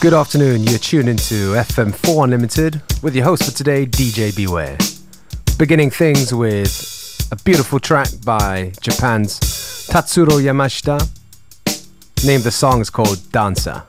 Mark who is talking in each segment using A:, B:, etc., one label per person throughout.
A: Good afternoon, you're tuned into FM4 Unlimited with your host for today, DJ Beware. Beginning things with a beautiful track by Japan's Tatsuro Yamashita. Name the song is called Dancer.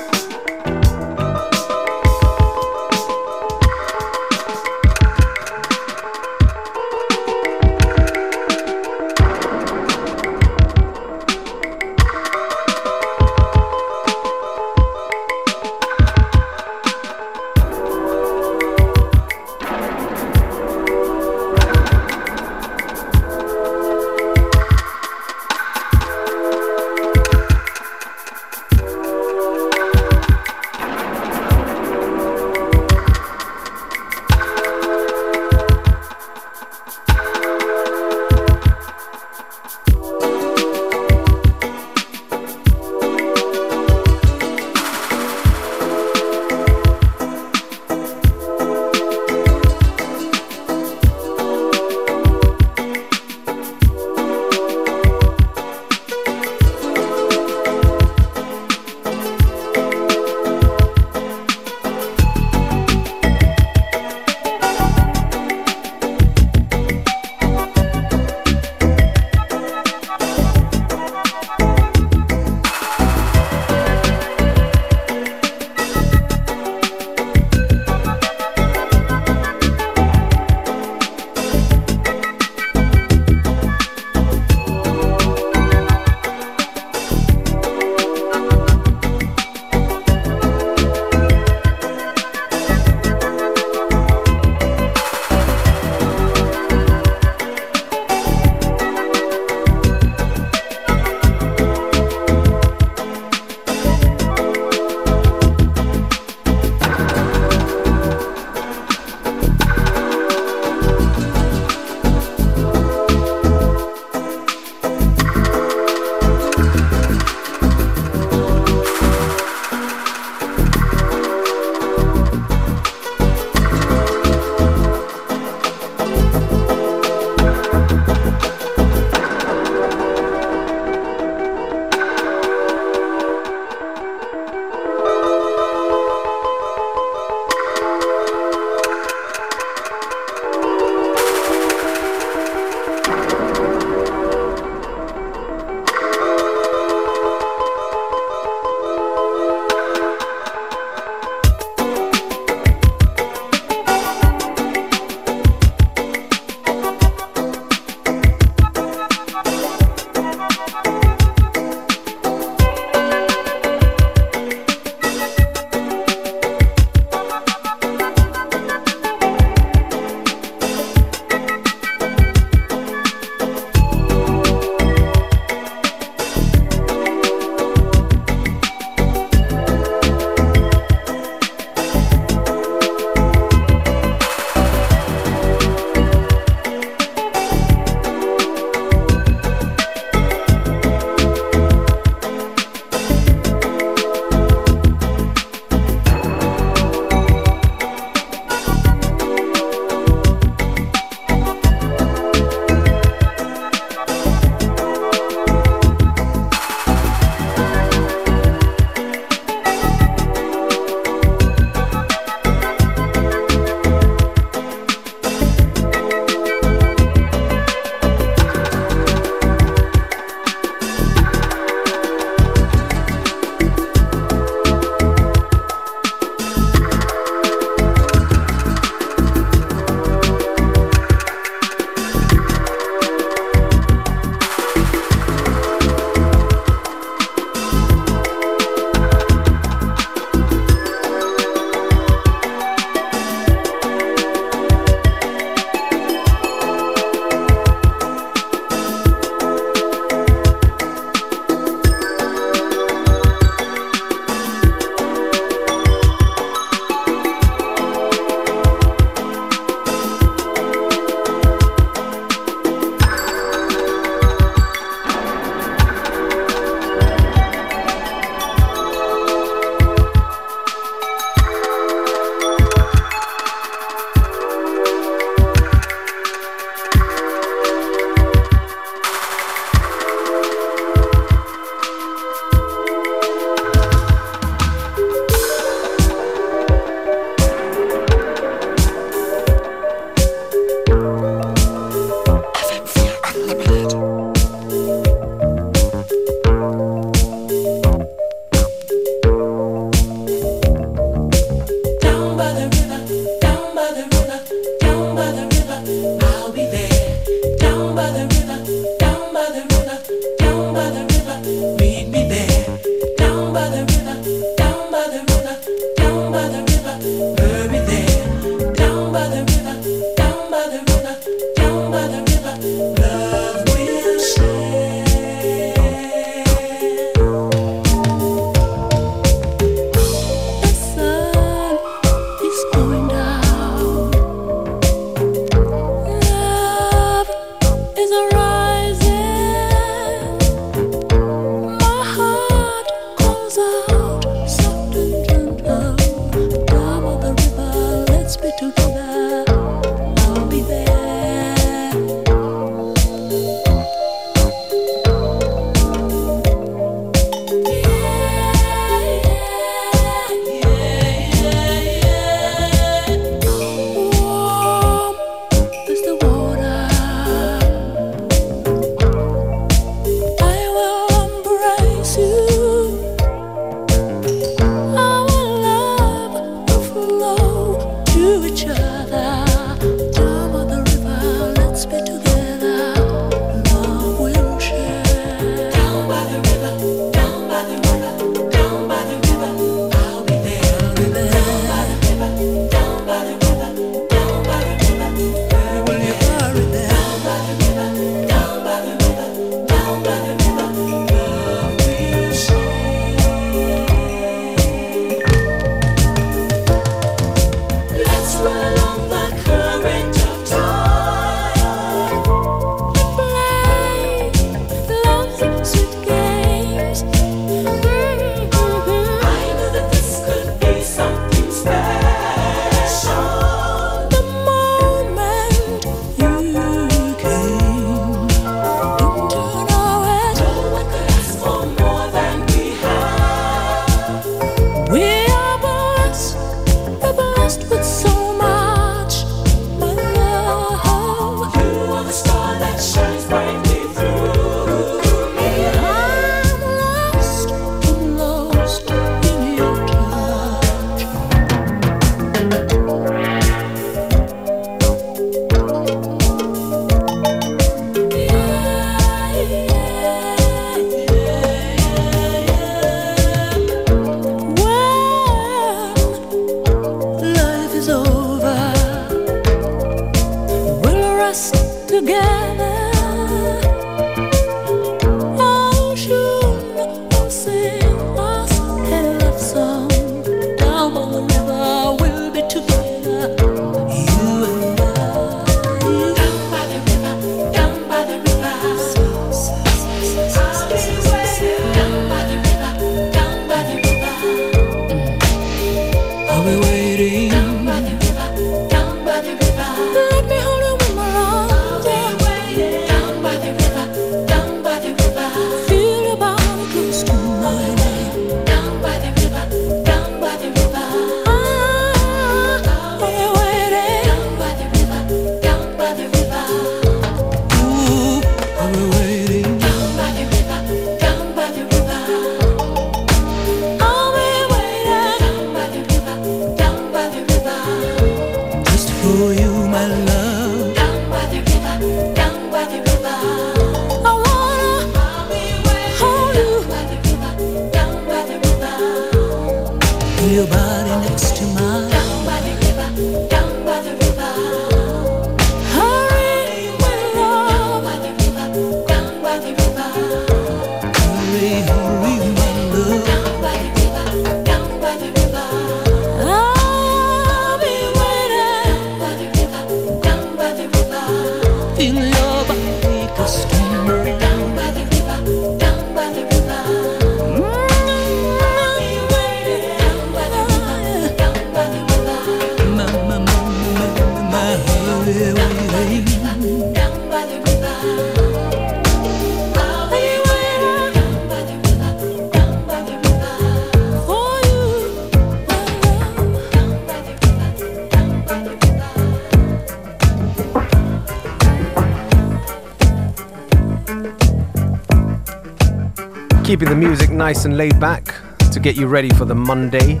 B: Keeping the music nice and laid back to get you ready for the Monday.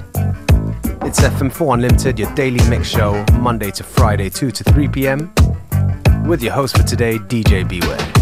B: It's FM4 Unlimited, your daily mix show, Monday to Friday, 2 to 3 p.m. With your host for today, DJ Beware.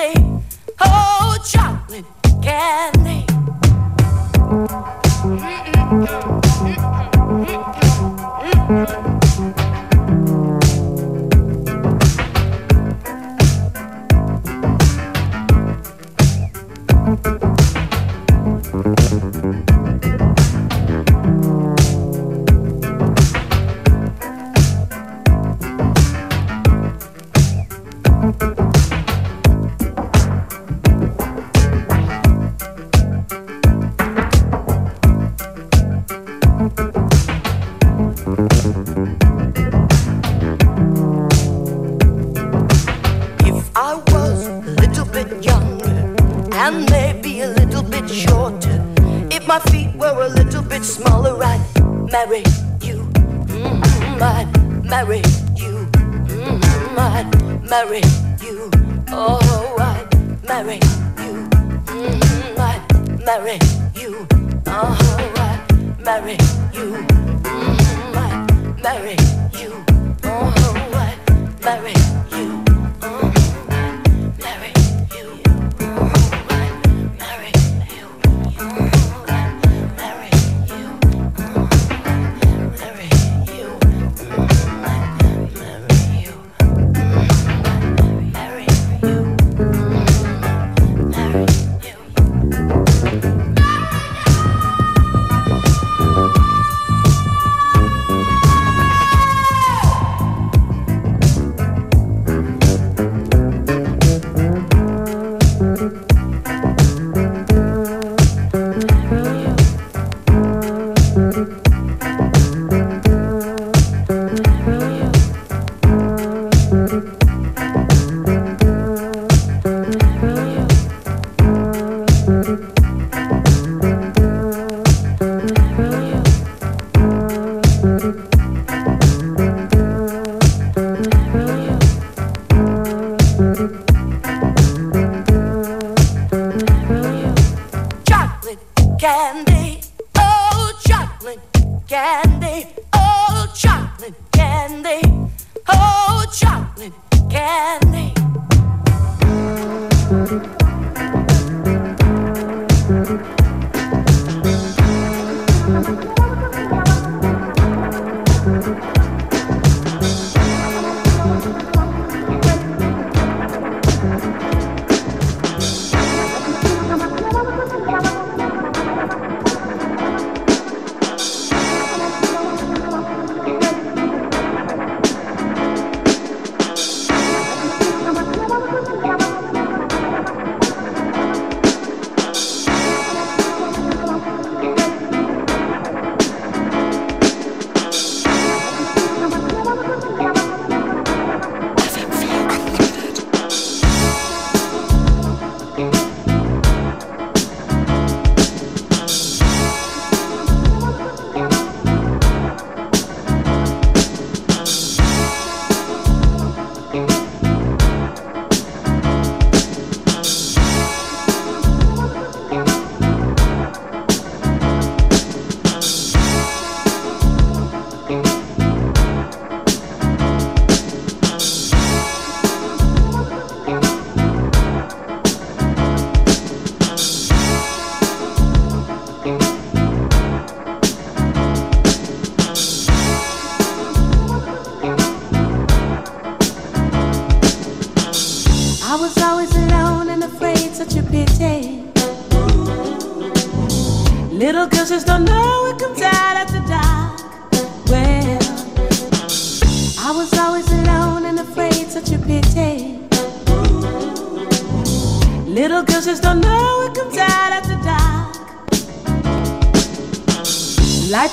B: Oh, chocolate candy.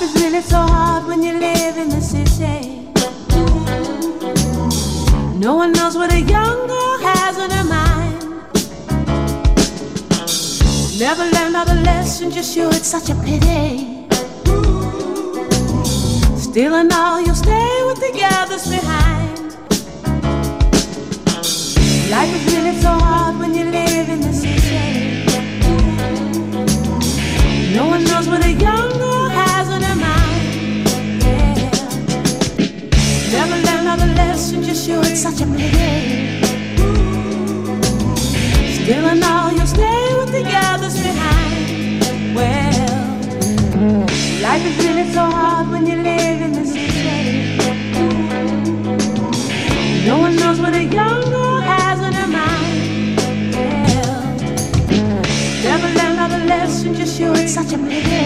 B: is really so hard when you live in the city. No one knows what a young girl has on her mind. Never learned
C: all the lessons you it's such a pity. Still, and all you'll stay with the others behind. Life is really so hard when you live in the city. No one knows what a young shouldn't you sure it's such a pity? Still and all you stay with the others behind. Well, life is really so hard when you live in this city. No one knows what a young girl has in her mind. Well, never learn another lesson, just sure it's such a pity.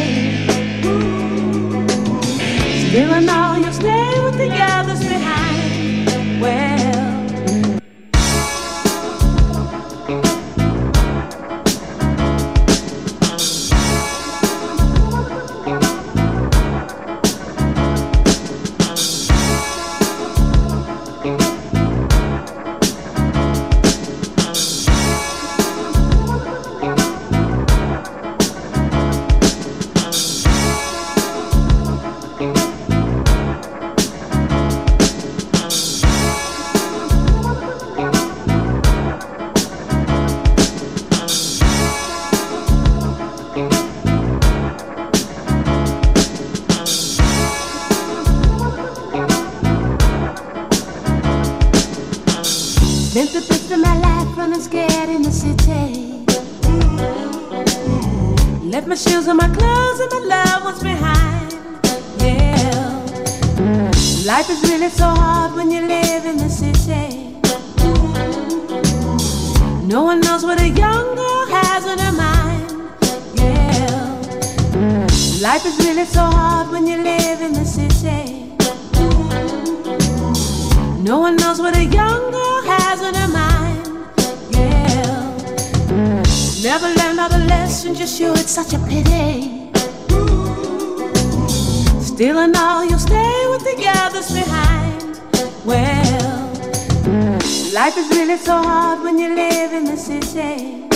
C: Life is really so hard when you live in the city.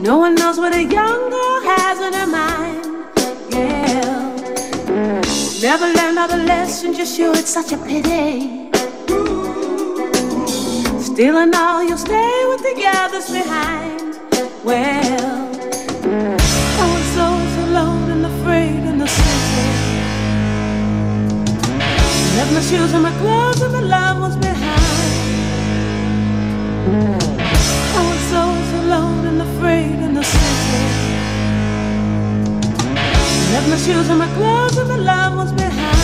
C: No one knows what a young girl has on her mind. Yeah. Never learned all the lessons you should, it's such a pity. Still and all, you'll stay with the others behind. Well, Left my shoes and my clothes and my loved ones behind. I was so alone and afraid in the city. Left my shoes and my clothes and my loved ones behind.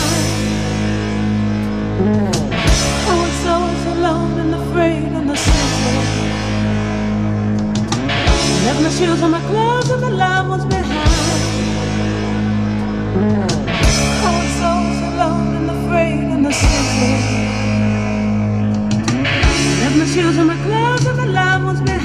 C: I was so alone and afraid in the city. Left my shoes and my clothes and my loved ones behind. I was so alone and afraid in the. Left my shoes and my clothes and my loved ones behind.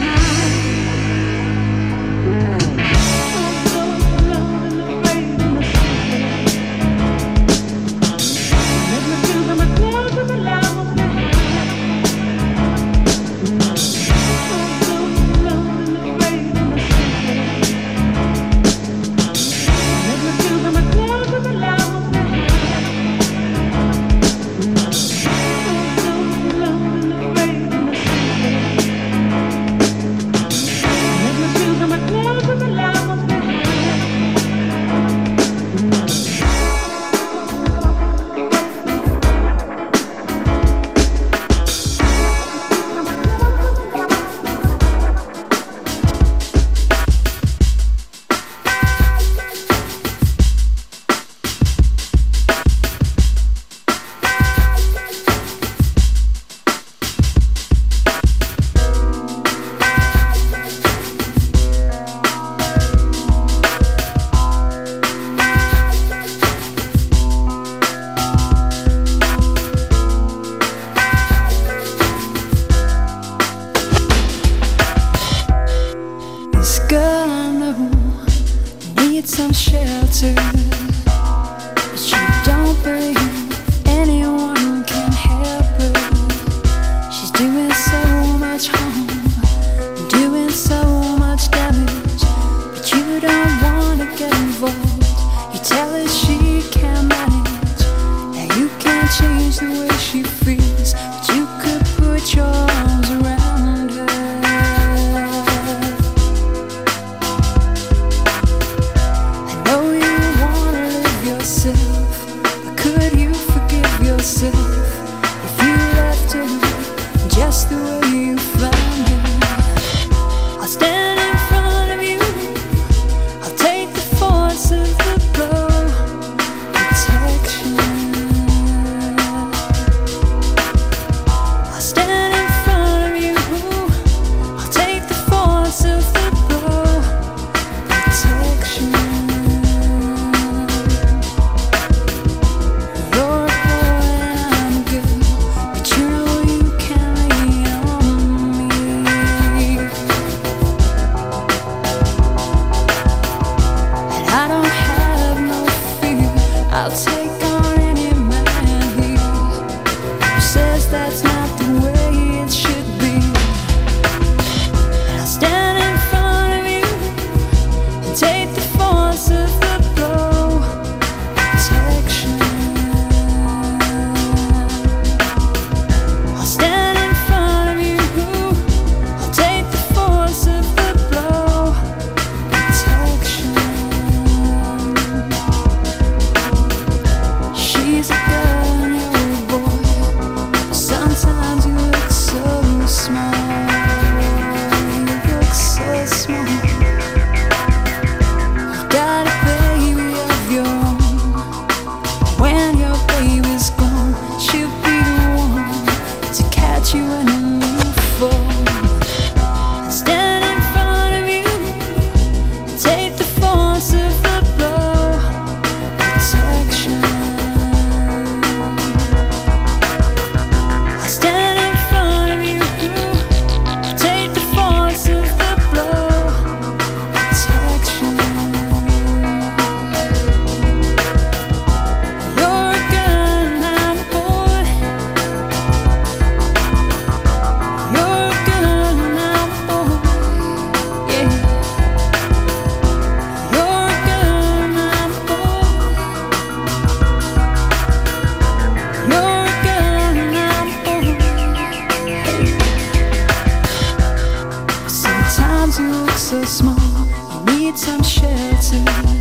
D: so small, you need some shelter.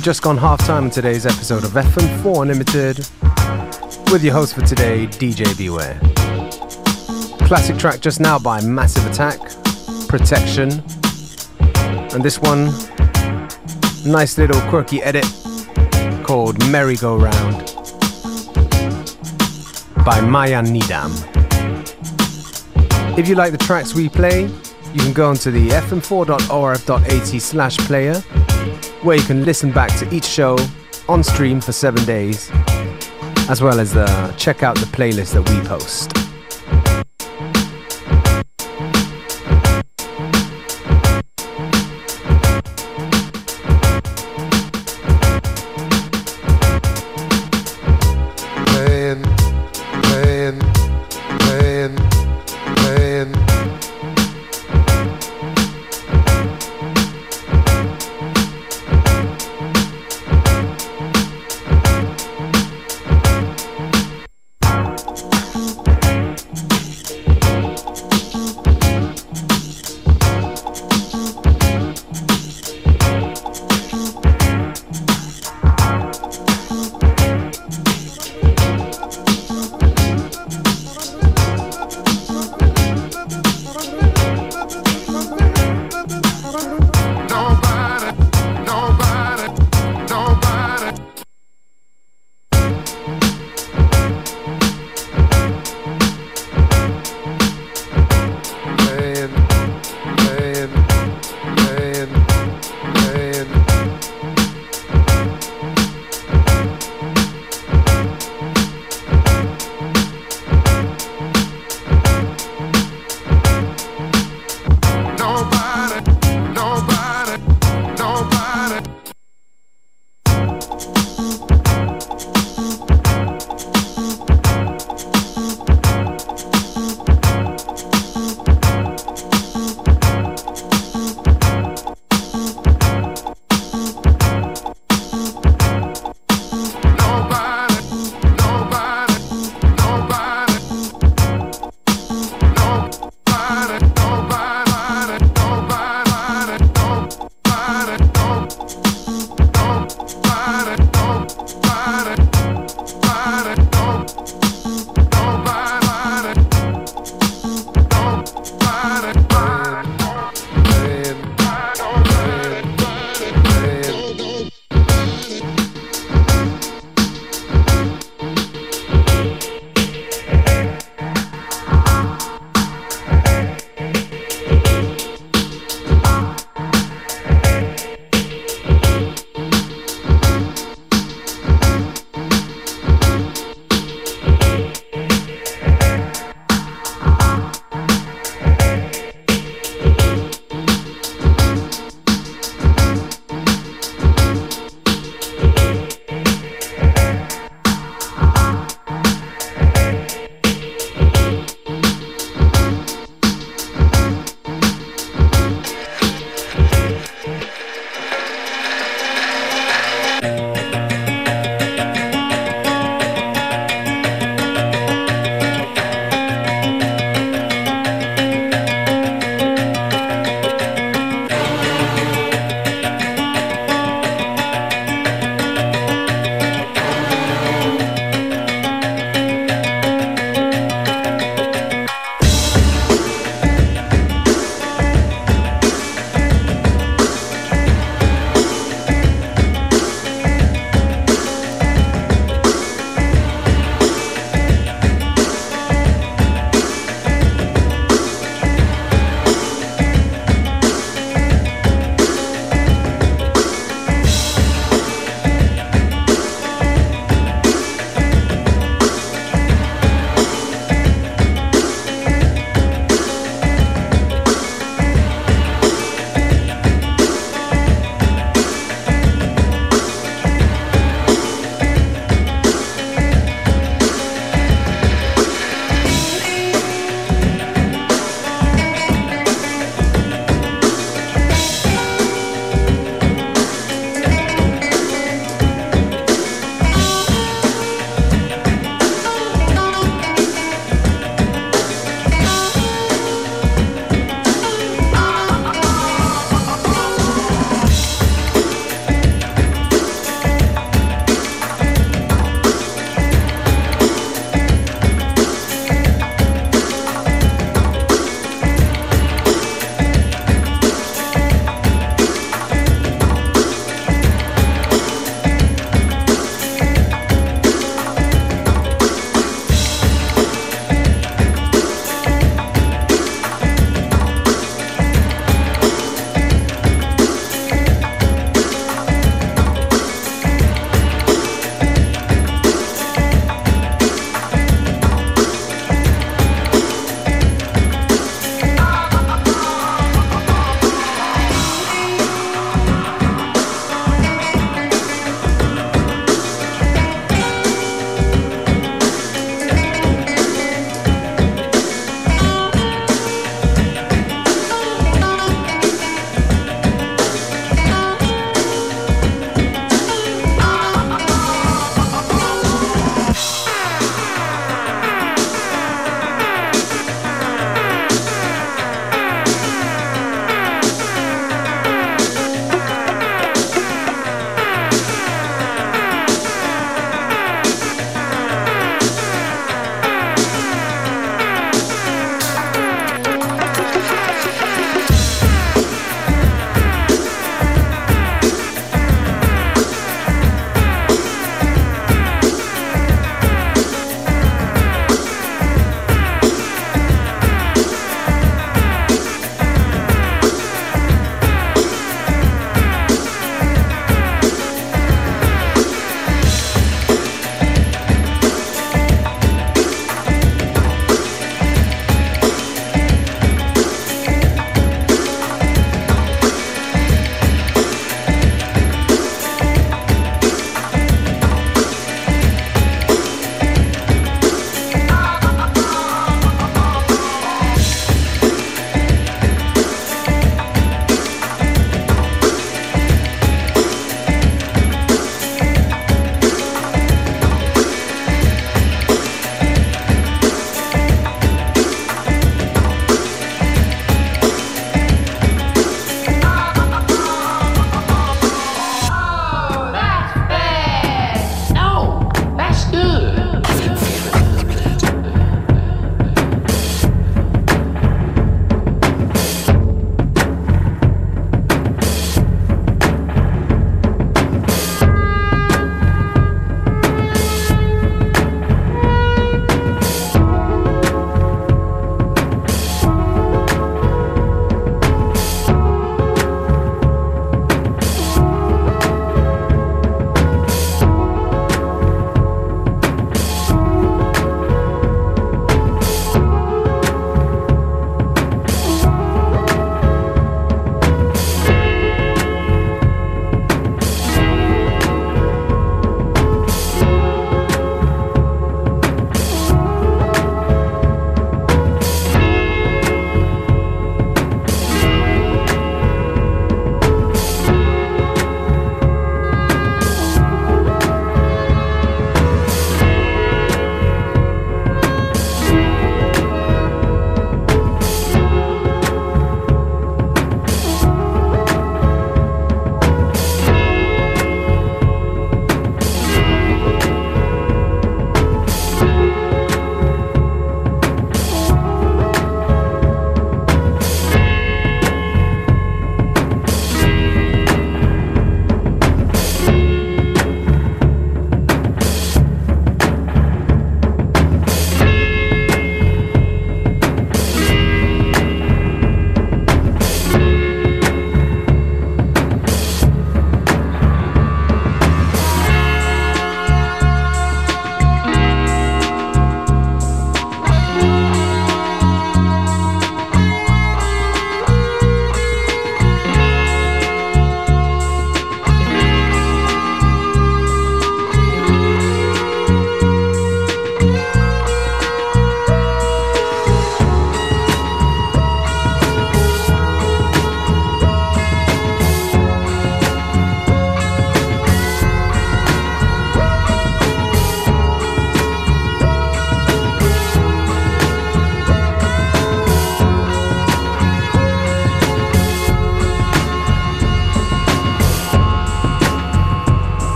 E: We've just gone half time in today's episode of FM4 Unlimited with your host for today, DJ Beware. Classic track just now by Massive Attack, Protection. And this one, nice little quirky edit called Merry Go Round. by Maya Nidam. If you like the tracks we play, you can go onto the fm4.orf.at slash player, where you can listen back to each show on stream for seven days, as well as uh, check out the playlist that we post.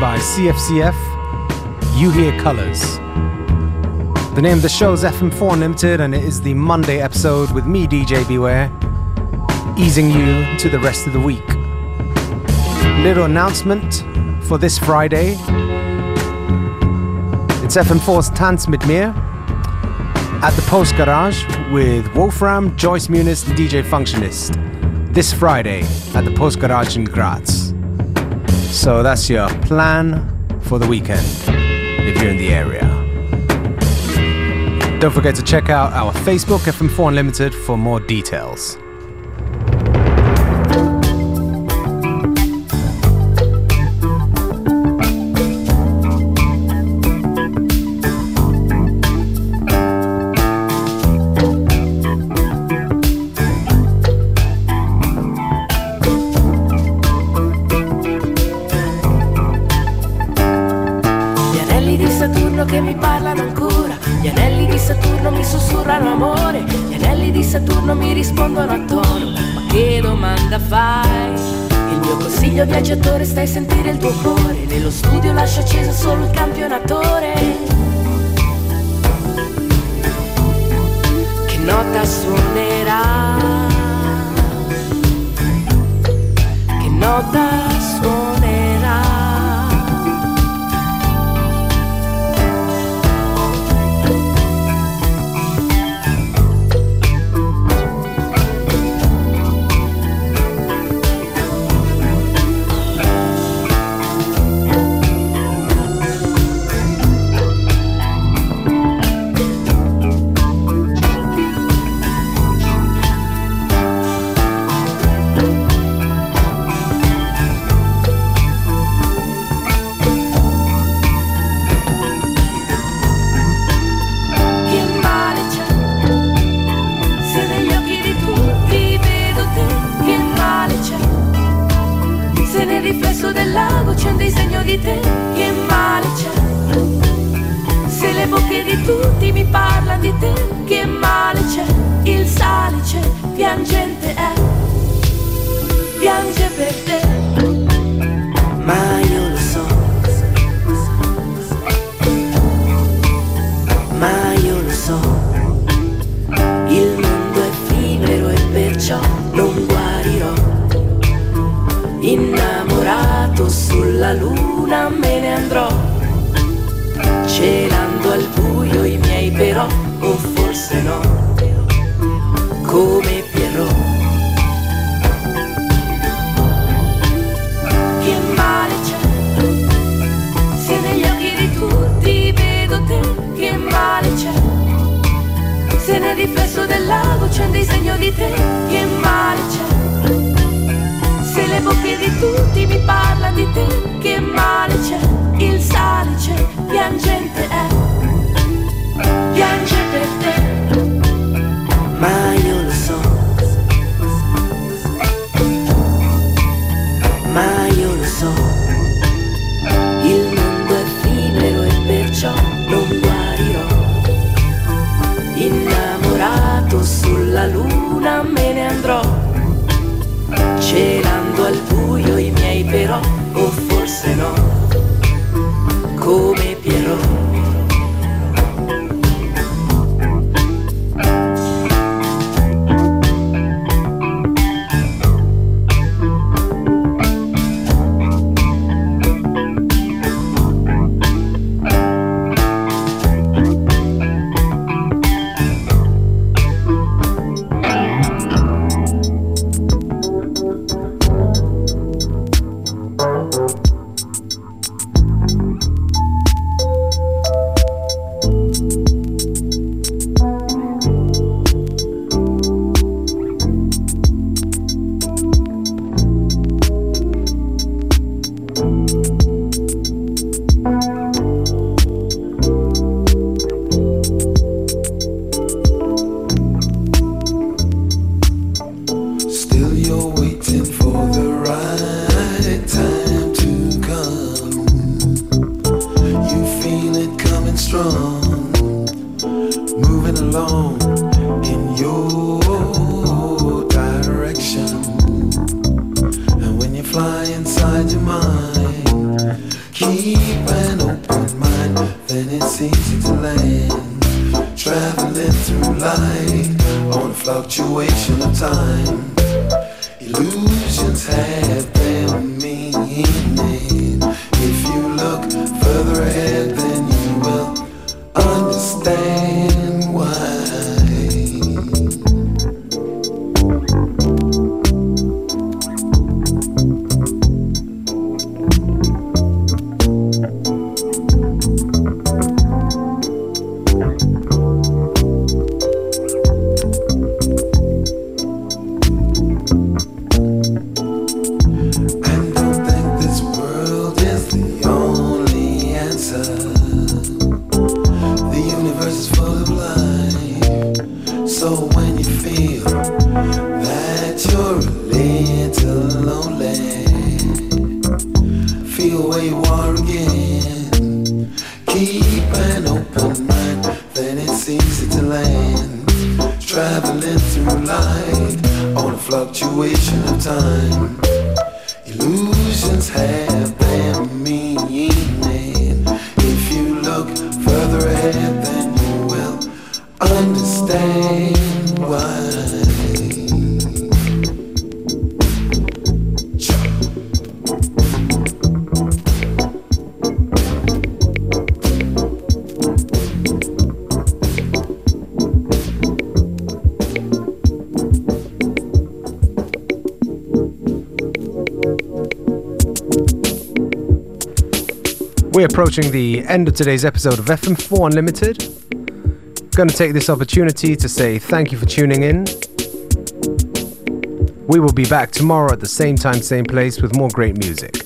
E: By CFCF, You Hear Colors. The name of the show is FM4 Unlimited, and it is the Monday episode with me, DJ Beware, easing you to the rest of the week. Little announcement for this Friday. It's FM4's Tanz mit mir at the Post Garage with Wolfram, Joyce Muniz, and DJ Functionist this Friday at the Post Garage in Graz. So that's your plan for the weekend if you're in the area. Don't forget to check out our Facebook FM4 Unlimited for more details.
C: Viaggiatore stai a sentire il tuo cuore. Nello studio lascia acceso solo il campionatore. Che nota suonerà? Che nota suonerà guarirò.
D: Innamorato sulla luna me ne andrò, celando al buio i miei però, o forse no, come Pierrot. Se nel riflesso del lago c'è un disegno di te che male c'è. Se le bocche di tutti mi parlano di te che male c'è. Il sale c'è, piangente è Piange per te. Ma io lo so. Ma io lo so. Tanto sulla luna me ne andrò, celando al buio i miei però, o forse no. Time. Illusions have their
E: We're approaching the end of today's episode of FM4 Unlimited. Going to take this opportunity to say thank you for tuning in. We will be back tomorrow at the same time, same place with more great music.